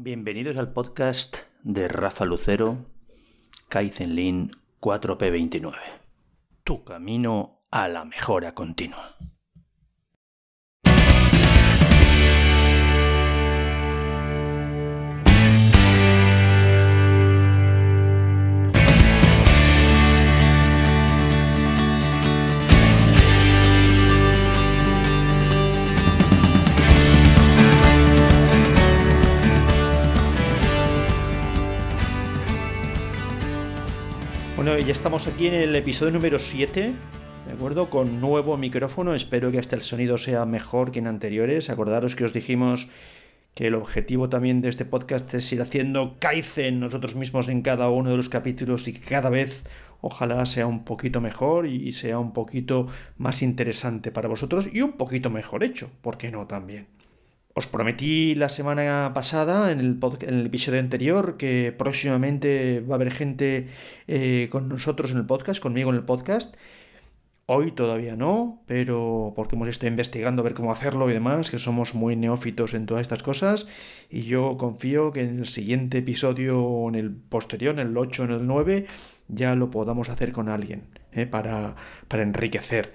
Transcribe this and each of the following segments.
Bienvenidos al podcast de Rafa Lucero, Kaizen Lean 4P29. Tu camino a la mejora continua. Bueno, ya estamos aquí en el episodio número 7, ¿de acuerdo? Con nuevo micrófono, espero que hasta el sonido sea mejor que en anteriores. Acordaros que os dijimos que el objetivo también de este podcast es ir haciendo Kaizen nosotros mismos en cada uno de los capítulos y cada vez ojalá sea un poquito mejor y sea un poquito más interesante para vosotros y un poquito mejor hecho, ¿por qué no también? Os prometí la semana pasada, en el, en el, episodio anterior, que próximamente va a haber gente eh, con nosotros en el podcast, conmigo en el podcast. Hoy todavía no, pero porque hemos estado investigando a ver cómo hacerlo y demás, que somos muy neófitos en todas estas cosas. Y yo confío que en el siguiente episodio, en el posterior, en el 8, en el 9, ya lo podamos hacer con alguien ¿eh? para, para enriquecer.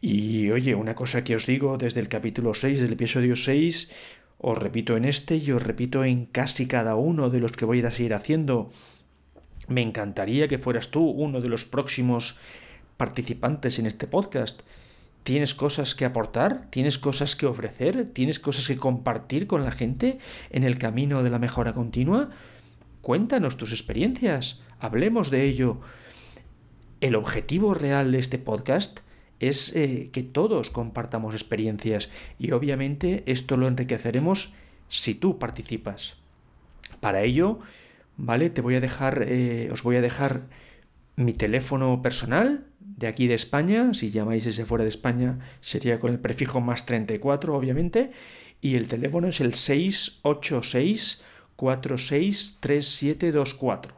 Y oye, una cosa que os digo desde el capítulo 6, del episodio 6, os repito en este y os repito en casi cada uno de los que voy a ir a seguir haciendo. Me encantaría que fueras tú uno de los próximos participantes en este podcast. ¿Tienes cosas que aportar? ¿Tienes cosas que ofrecer? ¿Tienes cosas que compartir con la gente en el camino de la mejora continua? Cuéntanos tus experiencias, hablemos de ello. El objetivo real de este podcast es eh, que todos compartamos experiencias y obviamente esto lo enriqueceremos si tú participas. Para ello, ¿vale? Te voy a dejar, eh, os voy a dejar mi teléfono personal de aquí de España, si llamáis ese fuera de España sería con el prefijo más 34 obviamente, y el teléfono es el 686 463724.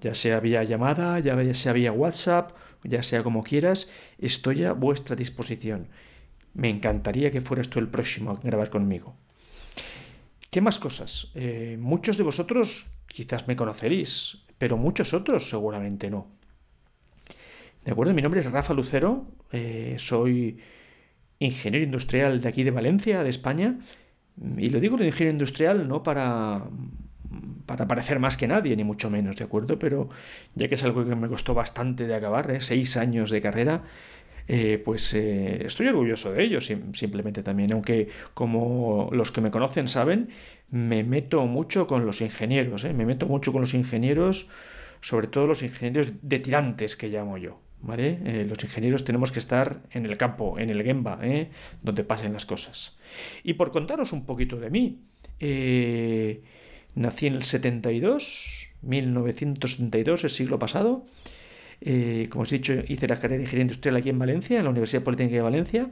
Ya sea vía llamada, ya sea vía WhatsApp, ya sea como quieras, estoy a vuestra disposición. Me encantaría que fueras tú el próximo a grabar conmigo. ¿Qué más cosas? Eh, muchos de vosotros quizás me conoceréis, pero muchos otros seguramente no. ¿De acuerdo? Mi nombre es Rafa Lucero, eh, soy ingeniero industrial de aquí de Valencia, de España, y lo digo de ingeniero industrial no para para parecer más que nadie, ni mucho menos, ¿de acuerdo? Pero ya que es algo que me costó bastante de acabar, ¿eh? seis años de carrera, eh, pues eh, estoy orgulloso de ello, simplemente también, aunque como los que me conocen saben, me meto mucho con los ingenieros, me meto mucho con los ingenieros, sobre todo los ingenieros de tirantes que llamo yo. ¿Vale? los ingenieros tenemos que estar en el campo, en el Gemba, donde pasen las cosas. Y por contaros un poquito de mí, Nací en el 72, 1972, el siglo pasado. Eh, como os he dicho, hice la carrera de Ingeniería Industrial aquí en Valencia, en la Universidad Politécnica de Valencia,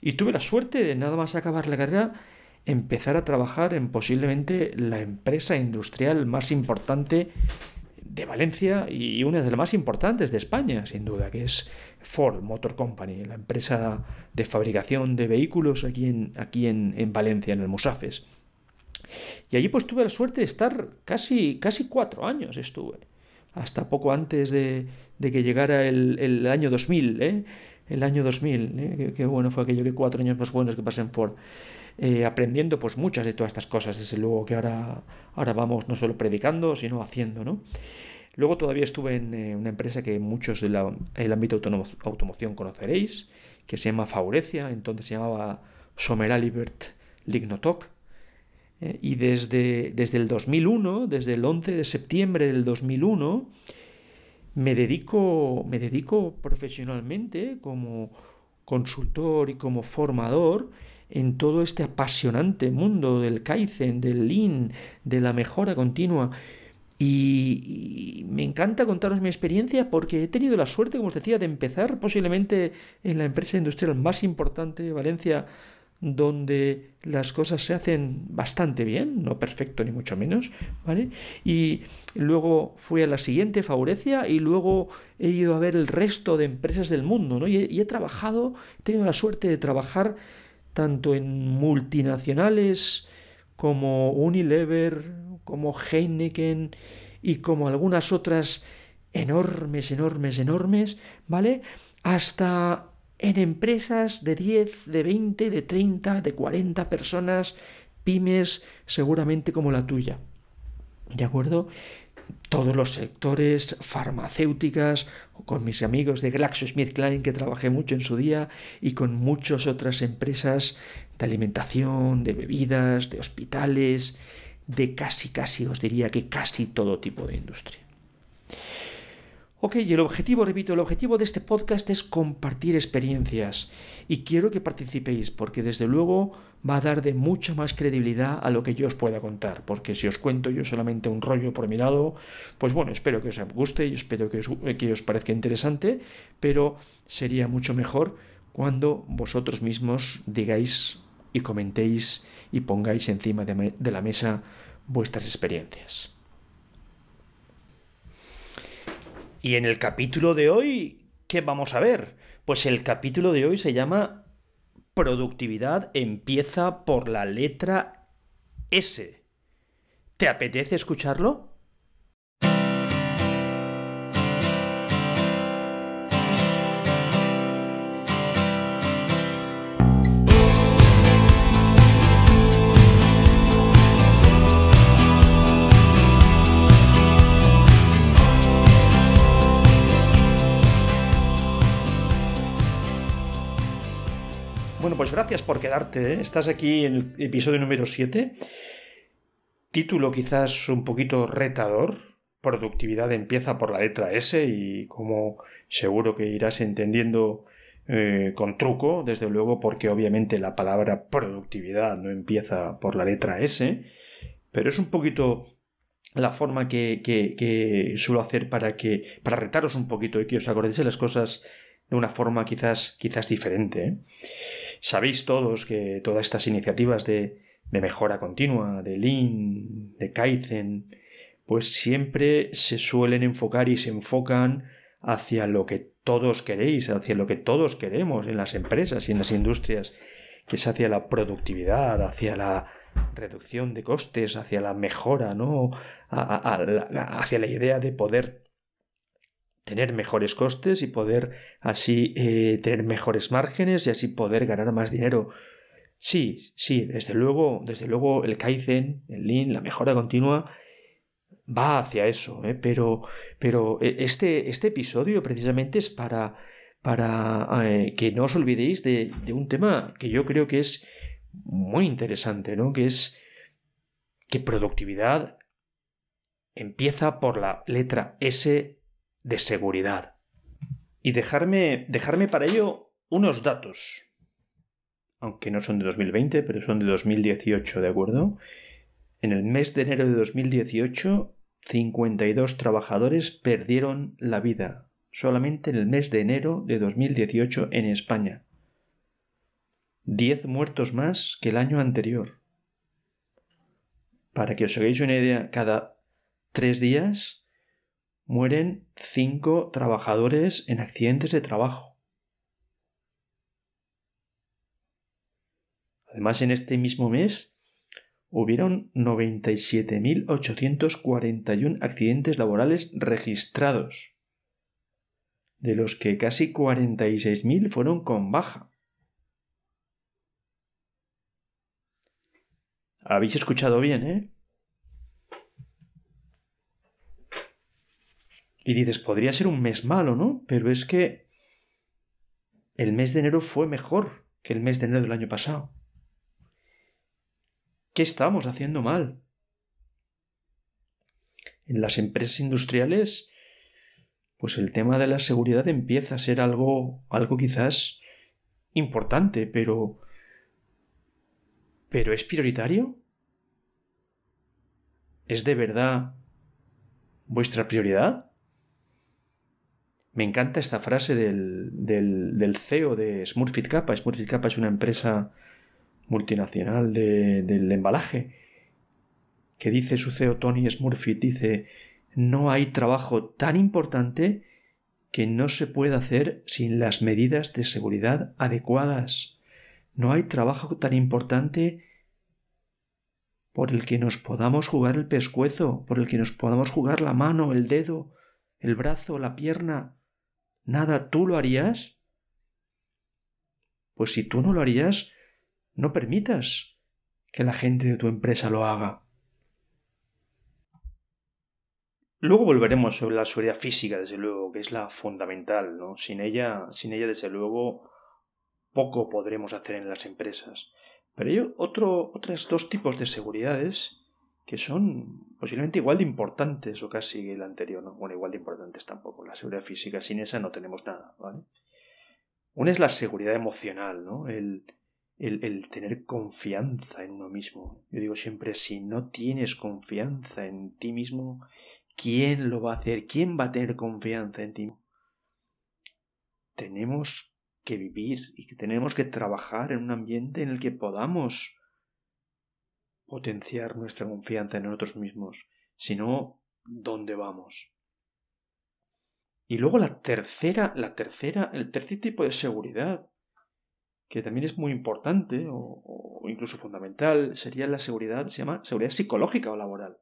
y tuve la suerte de nada más acabar la carrera empezar a trabajar en posiblemente la empresa industrial más importante de Valencia y una de las más importantes de España, sin duda, que es Ford Motor Company, la empresa de fabricación de vehículos aquí en, aquí en, en Valencia, en el Musafes. Y allí pues tuve la suerte de estar casi, casi cuatro años estuve, hasta poco antes de, que llegara el, año 2000, ¿eh? El año 2000, ¿eh? qué, bueno fue aquello que cuatro años más buenos que pasé en Ford. Eh, aprendiendo pues muchas de todas estas cosas, desde luego que ahora, ahora vamos no solo predicando, sino haciendo, ¿no? Luego todavía estuve en eh, una empresa que muchos del ámbito de automoción conoceréis, que se llama Faurecia, entonces se llamaba Someralibert Lignotok, eh, y desde, desde el 2001, desde el 11 de septiembre del 2001, me dedico, me dedico profesionalmente como consultor y como formador en todo este apasionante mundo del Kaizen, del Lean, de la mejora continua. Y, y, me encanta contaros mi experiencia porque he tenido la suerte, como os decía, de empezar posiblemente en la empresa industrial más importante de Valencia donde las cosas se hacen bastante bien, no perfecto ni mucho menos, ¿vale? Y luego fui a la siguiente, Faurecia, y luego he ido a ver el resto de empresas del mundo, ¿no? Y he, y he trabajado, he tenido la suerte de trabajar tanto en multinacionales como Unilever, como Heineken y como algunas otras enormes, enormes, enormes, ¿vale? Hasta en empresas de 10, de 20, de 30, de 40 personas, pymes seguramente como la tuya. ¿De acuerdo? Todos los sectores, farmacéuticas, con mis amigos de GlaxoSmithKline que trabajé mucho en su día y con muchas otras empresas de alimentación, de bebidas, de hospitales, de casi, casi, os diría que casi todo tipo de industria. Ok, y el objetivo, repito, el objetivo de este podcast es compartir experiencias y quiero que participéis porque desde luego va a dar de mucha más credibilidad a lo que yo os pueda contar, porque si os cuento yo solamente un rollo por mi lado, pues bueno, espero que os guste y espero que os, que os parezca interesante, pero sería mucho mejor cuando vosotros mismos digáis y comentéis y pongáis encima de la mesa vuestras experiencias. Y en el capítulo de hoy, ¿qué vamos a ver? Pues el capítulo de hoy se llama Productividad empieza por la letra S. ¿Te apetece escucharlo? Pues gracias por quedarte. ¿eh? Estás aquí en el episodio número 7. Título quizás un poquito retador. Productividad empieza por la letra S y como seguro que irás entendiendo eh, con truco, desde luego, porque obviamente la palabra productividad no empieza por la letra S, pero es un poquito la forma que, que, suelo hacer para que para retaros un poquito y que os acordéis de las cosas de una forma quizás quizás diferente. ¿eh? Sabéis todos que todas estas iniciativas de, mejora continua, de Lean, de Kaizen, pues siempre se suelen enfocar y se enfocan hacia lo que todos queréis, hacia lo que todos queremos en las empresas y en las industrias, que es hacia la productividad, hacia la reducción de costes, hacia la mejora, ¿no? hacia la idea de poder tener mejores costes y poder así eh, tener mejores márgenes y así poder ganar más dinero. Sí, sí, desde luego, desde luego el Kaizen, el Lean, la mejora continua va hacia eso, ¿eh? pero, pero eh, este, este episodio precisamente es para, para que no os olvidéis de, de, un tema que yo creo que es muy interesante, ¿no? Que es que productividad empieza por la letra S de seguridad. Y dejarme, dejarme para ello unos datos, aunque no son de 2020, pero son de 2018, ¿de acuerdo? En el mes de enero de 2018, 52 trabajadores perdieron la vida, solamente en el mes de enero de 2018 en España. 10 muertos más que el año anterior. Para que os hagáis una idea, cada tres días mueren cinco trabajadores en accidentes de trabajo. Además, en este mismo mes hubieron 97.841 accidentes laborales registrados, de los que casi 46.000 fueron con baja. Habéis escuchado bien, ¿eh? Y dices, podría ser un mes malo, ¿no? Pero es que el mes de enero fue mejor que el mes de enero del año pasado. ¿Qué estamos haciendo mal? En las empresas industriales, pues el tema de la seguridad empieza a ser algo, algo quizás importante, pero... ¿Pero es prioritario? ¿Es de verdad vuestra prioridad? Me encanta esta frase del, del, CEO de Smurfit Kappa. Smurfit Kappa es una empresa multinacional del embalaje que dice su CEO Tony Smurfit, dice, no hay trabajo tan importante que no se pueda hacer sin las medidas de seguridad adecuadas. No hay trabajo tan importante por el que nos podamos jugar el pescuezo, por el que nos podamos jugar la mano, el dedo, el brazo, la pierna. Nada, ¿tú lo harías? Pues si tú no lo harías, no permitas que la gente de tu empresa lo haga. Luego volveremos sobre la seguridad física, desde luego, que es la fundamental, ¿no? Sin ella, sin ella, desde luego, poco podremos hacer en las empresas. Pero hay otro, otros dos tipos de seguridades que son posiblemente igual de importantes o casi el anterior, ¿no? Bueno, igual de importantes tampoco. La seguridad física, sin esa no tenemos nada, ¿vale? Una es la seguridad emocional, ¿no? El, el, el, tener confianza en uno mismo. Yo digo siempre, si no tienes confianza en ti mismo, ¿quién lo va a hacer? ¿Quién va a tener confianza en ti? Tenemos que vivir y que tenemos que trabajar en un ambiente en el que podamos potenciar nuestra confianza en nosotros mismos, si no, ¿dónde vamos? Y luego la tercera, la tercera, el tercer tipo de seguridad, que también es muy importante o, incluso fundamental, sería la seguridad, se llama seguridad psicológica o laboral,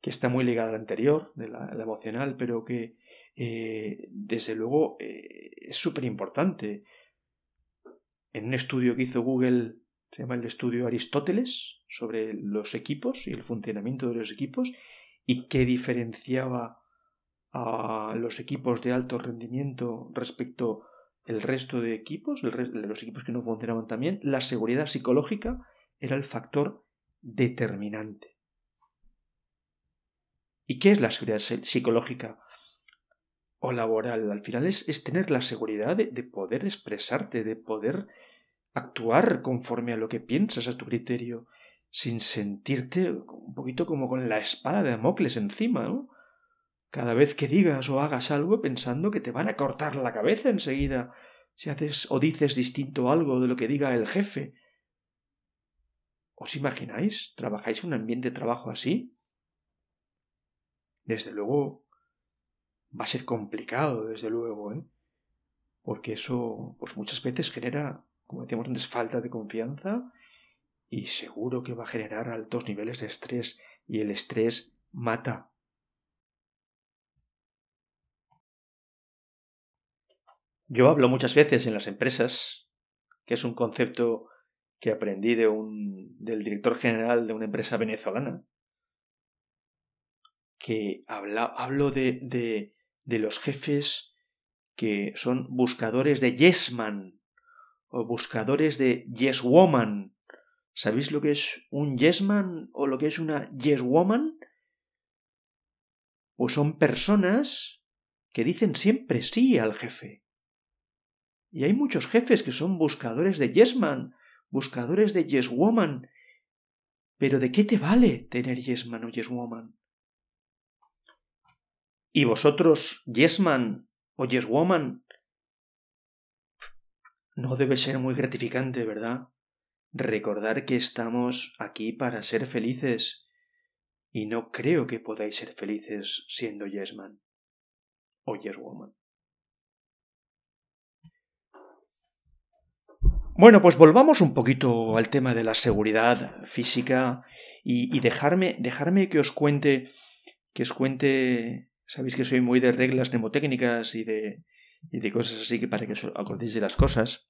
que está muy ligada a la anterior, de la emocional, pero que eh, desde luego eh, es súper importante. En un estudio que hizo Google, se llama el estudio Aristóteles, sobre los equipos y el funcionamiento de los equipos, y qué diferenciaba a los equipos de alto rendimiento respecto el resto de equipos, los equipos que no funcionaban también, la seguridad psicológica era el factor determinante. ¿Y qué es la seguridad psicológica? o laboral. Al final es, es tener la seguridad de, poder expresarte, de poder actuar conforme a lo que piensas, a tu criterio, sin sentirte un poquito como con la espada de Damocles encima, ¿no? Cada vez que digas o hagas algo pensando que te van a cortar la cabeza enseguida si haces o dices distinto algo de lo que diga el jefe. ¿Os imagináis? ¿Trabajáis en un ambiente de trabajo así? Desde luego, va a ser complicado, desde luego, ¿eh? porque eso pues muchas veces genera, como decíamos antes, falta de confianza y seguro que va a generar altos niveles de estrés y el estrés mata. Yo hablo muchas veces en las empresas, que es un concepto que aprendí de un, del director general de una empresa venezolana, que habla, hablo de, de, de los jefes que son buscadores de yes man o buscadores de yes woman. ¿Sabéis lo que es un yes man o lo que es una yes woman? Pues son personas que dicen siempre sí al jefe. Y hay muchos jefes que son buscadores de yes man, buscadores de yes woman. Pero ¿de qué te vale tener yes man o yes woman? Y vosotros, Yesman o Yeswoman, no debe ser muy gratificante, ¿verdad? Recordar que estamos aquí para ser felices y no creo que podáis ser felices siendo Yesman o Yeswoman. Bueno, pues volvamos un poquito al tema de la seguridad física y, dejarme, dejarme que os cuente, que os cuente Sabéis que soy muy de reglas mnemotécnicas y de, y de cosas así que para que os acordéis de las cosas.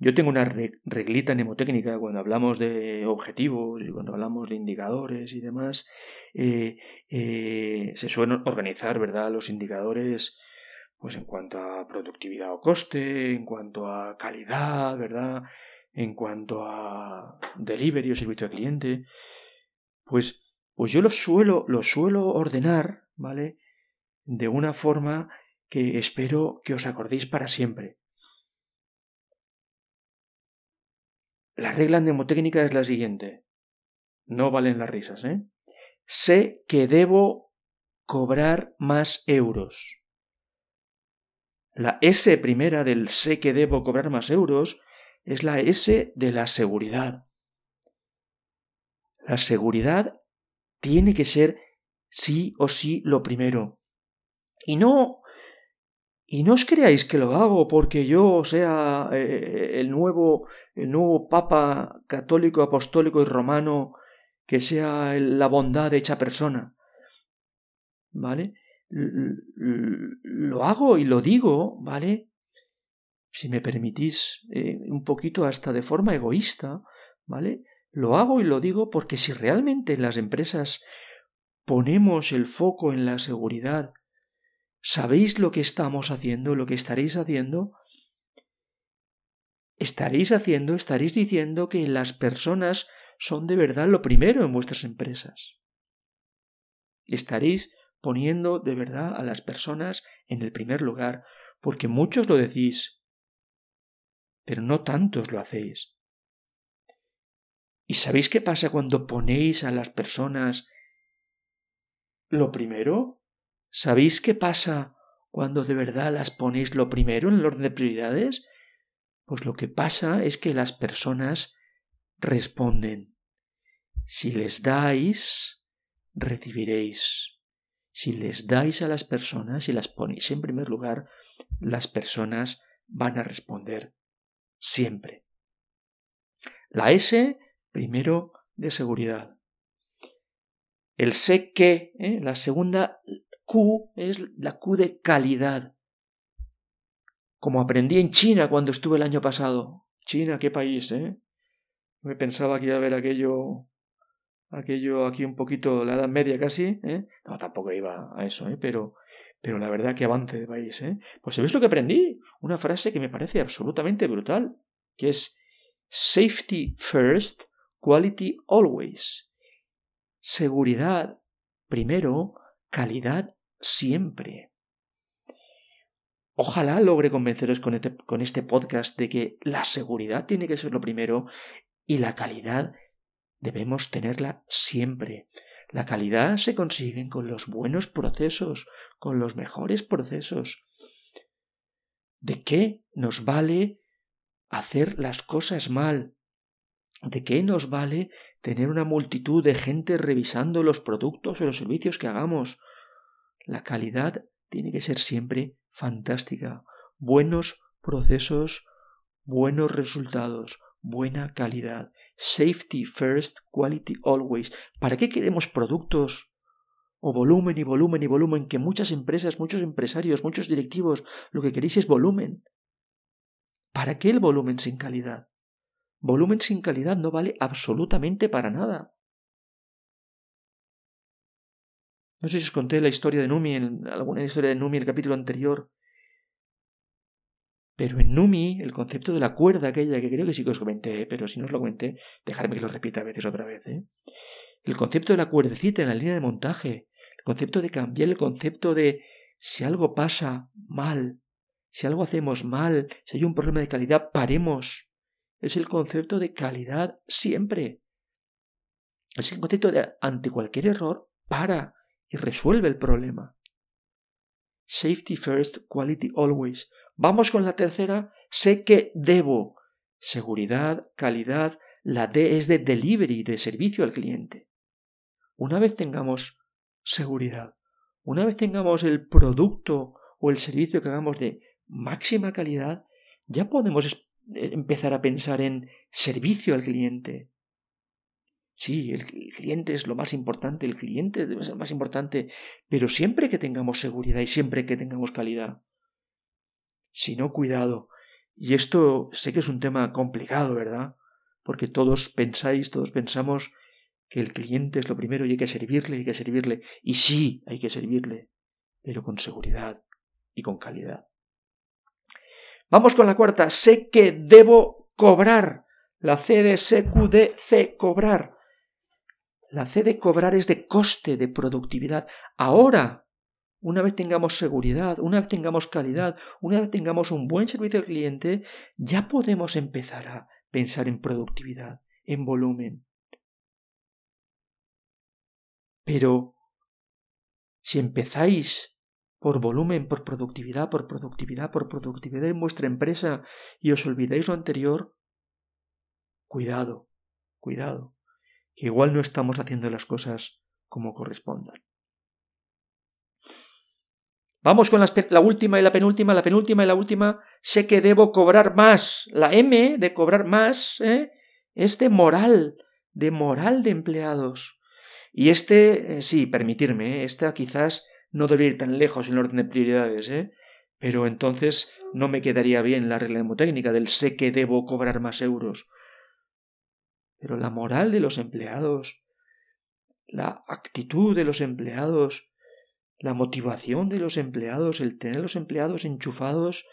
Yo tengo una reglita mnemotécnica cuando hablamos de objetivos y cuando hablamos de indicadores y demás. Eh, eh, se suelen organizar, ¿verdad?, los indicadores pues en cuanto a productividad o coste, en cuanto a calidad, ¿verdad? En cuanto a delivery o servicio al cliente. Pues pues yo lo suelo, lo suelo ordenar, ¿vale? De una forma que espero que os acordéis para siempre. La regla mnemotécnica es la siguiente. No valen las risas, ¿eh? Sé que debo cobrar más euros. La S primera del sé que debo cobrar más euros es la S de la seguridad. La seguridad tiene que ser sí o sí lo primero. Y no Y no os creáis que lo hago porque yo sea eh, el, nuevo, el nuevo Papa católico, apostólico y romano, que sea la bondad hecha persona. ¿Vale? Lo hago y lo digo, ¿vale? Si me permitís, eh, un poquito hasta de forma egoísta, ¿vale? Lo hago y lo digo porque si realmente en las empresas ponemos el foco en la seguridad ¿Sabéis lo que estamos haciendo, lo que estaréis haciendo? Estaréis haciendo, estaréis diciendo que las personas son de verdad lo primero en vuestras empresas. Estaréis poniendo de verdad a las personas en el primer lugar, porque muchos lo decís, pero no tantos lo hacéis. ¿Y sabéis qué pasa cuando ponéis a las personas lo primero? ¿Sabéis qué pasa cuando de verdad las ponéis lo primero en el orden de prioridades? Pues lo que pasa es que las personas responden. Si les dais, recibiréis. Si les dais a las personas y las ponéis en primer lugar, las personas van a responder siempre. La S, primero, de seguridad. El sé que, ¿eh? la segunda Q es la Q de calidad. Como aprendí en China cuando estuve el año pasado. China, qué país, ¿eh? Me pensaba que iba a ver aquello, aquello aquí un poquito, la Edad Media casi, ¿eh? No, tampoco iba a eso, ¿eh? Pero, pero la verdad que avance de país, ¿eh? Pues ¿sabéis lo que aprendí? Una frase que me parece absolutamente brutal, que es safety first, quality always. Seguridad primero, calidad siempre. Ojalá logre convenceros este, con este, podcast de que la seguridad tiene que ser lo primero y la calidad debemos tenerla siempre. La calidad se consigue con los buenos procesos, con los mejores procesos. ¿De qué nos vale hacer las cosas mal? ¿De qué nos vale tener una multitud de gente revisando los productos o los servicios que hagamos? La calidad tiene que ser siempre fantástica. Buenos procesos, buenos resultados, buena calidad. Safety first, quality always. ¿Para qué queremos productos o volumen y volumen y volumen que muchas empresas, muchos empresarios, muchos directivos lo que queréis es volumen? ¿Para qué el volumen sin calidad? Volumen sin calidad no vale absolutamente para nada. No sé si os conté la historia de Numi, en alguna historia de Numi en el capítulo anterior. Pero en Numi, el concepto de la cuerda aquella, que creo que sí que os comenté, pero si no os lo comenté, dejadme que lo repita a veces otra vez. ¿eh? El concepto de la cuerdecita en la línea de montaje, el concepto de cambiar el concepto de si algo pasa mal, si algo hacemos mal, si hay un problema de calidad, paremos. Es el concepto de calidad siempre. Es el concepto de ante cualquier error, para y resuelve el problema. Safety first, quality always. Vamos con la tercera. Sé que debo. Seguridad, calidad. La D es de delivery, de servicio al cliente. Una vez tengamos seguridad, una vez tengamos el producto o el servicio que hagamos de máxima calidad, ya podemos eh, empezar a pensar en servicio al cliente, Sí, el cliente es lo más importante, el cliente debe ser más importante, pero siempre que tengamos seguridad y siempre que tengamos calidad. Si no, cuidado. Y esto sé que es un tema complicado, ¿verdad? Porque todos pensáis, todos pensamos que el cliente es lo primero y hay que servirle, hay que servirle. Y sí, hay que servirle, pero con seguridad y con calidad. Vamos con la cuarta. Sé que debo cobrar. La C de CQDC, cobrar. La C de cobrar es de coste de productividad. Ahora, una vez tengamos seguridad, una vez tengamos calidad, una vez tengamos un buen servicio al cliente, ya podemos empezar a pensar en productividad, en volumen. Pero si empezáis por volumen, por productividad, por productividad, por productividad en vuestra empresa y os olvidáis lo anterior, cuidado, cuidado igual no estamos haciendo las cosas como correspondan. Vamos con la última y la penúltima, la penúltima y la última. Sé que debo cobrar más. La M de cobrar más ¿eh? es de moral, de moral de empleados. Y este, eh, sí, permitirme, ¿eh? esta quizás no debe ir tan lejos en el orden de prioridades, ¿eh? pero entonces no me quedaría bien la regla técnica del sé que debo cobrar más euros. Pero la moral de los empleados, la actitud de los empleados, la motivación de los empleados, el tener los empleados enchufados,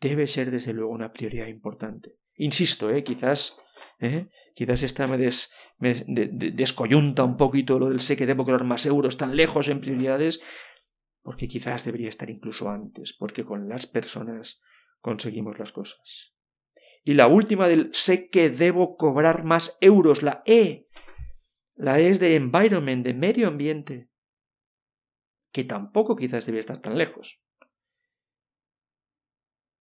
debe ser desde luego una prioridad importante. Insisto, ¿eh? quizás, ¿eh? quizás esta me, descoyunta un poquito lo del sé que debo cobrar más euros tan lejos en prioridades, porque quizás debería estar incluso antes, porque con las personas conseguimos las cosas. Y la última del sé que debo cobrar más euros, la E. La E es de environment, de medio ambiente, que tampoco quizás debe estar tan lejos.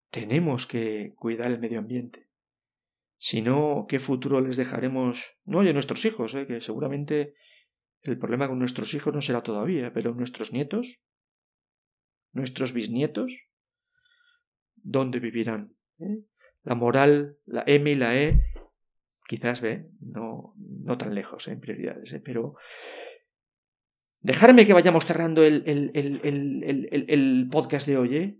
Tenemos que cuidar el medio ambiente. Si no, ¿qué futuro les dejaremos? No, y a nuestros hijos, ¿eh? que seguramente el problema con nuestros hijos no será todavía, pero nuestros nietos, nuestros bisnietos, ¿dónde vivirán? ¿Eh? La moral, la M y la E, quizás ve, no, no tan lejos ¿eh? en prioridades, ¿eh? pero dejarme que vayamos cerrando el, el, el, el podcast de hoy, ¿eh?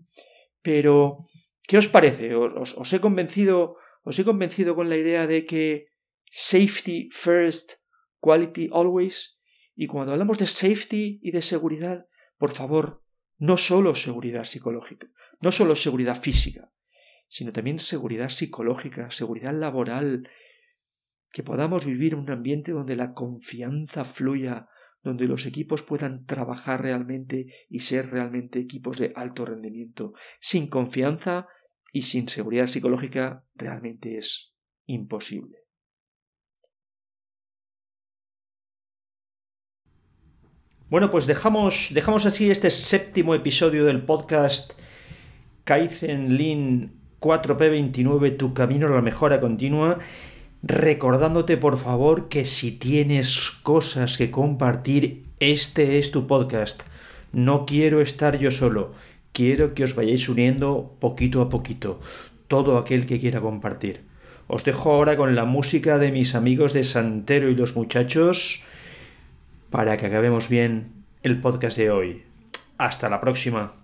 pero ¿qué os parece? ¿Os, he convencido, os he convencido con la idea de que safety first, quality always? Y cuando hablamos de safety y de seguridad, por favor, no solo seguridad psicológica, no solo seguridad física, sino también seguridad psicológica, seguridad laboral, que podamos vivir en un ambiente donde la confianza fluya, donde los equipos puedan trabajar realmente y ser realmente equipos de alto rendimiento. Sin confianza y sin seguridad psicológica realmente es imposible. Bueno, pues dejamos, dejamos así este séptimo episodio del podcast Kaizen Lean 4P29, tu camino a la mejora continua. Recordándote por favor que si tienes cosas que compartir, este es tu podcast. No quiero estar yo solo, quiero que os vayáis uniendo poquito a poquito, todo aquel que quiera compartir. Os dejo ahora con la música de mis amigos de Santero y los muchachos para que acabemos bien el podcast de hoy. Hasta la próxima.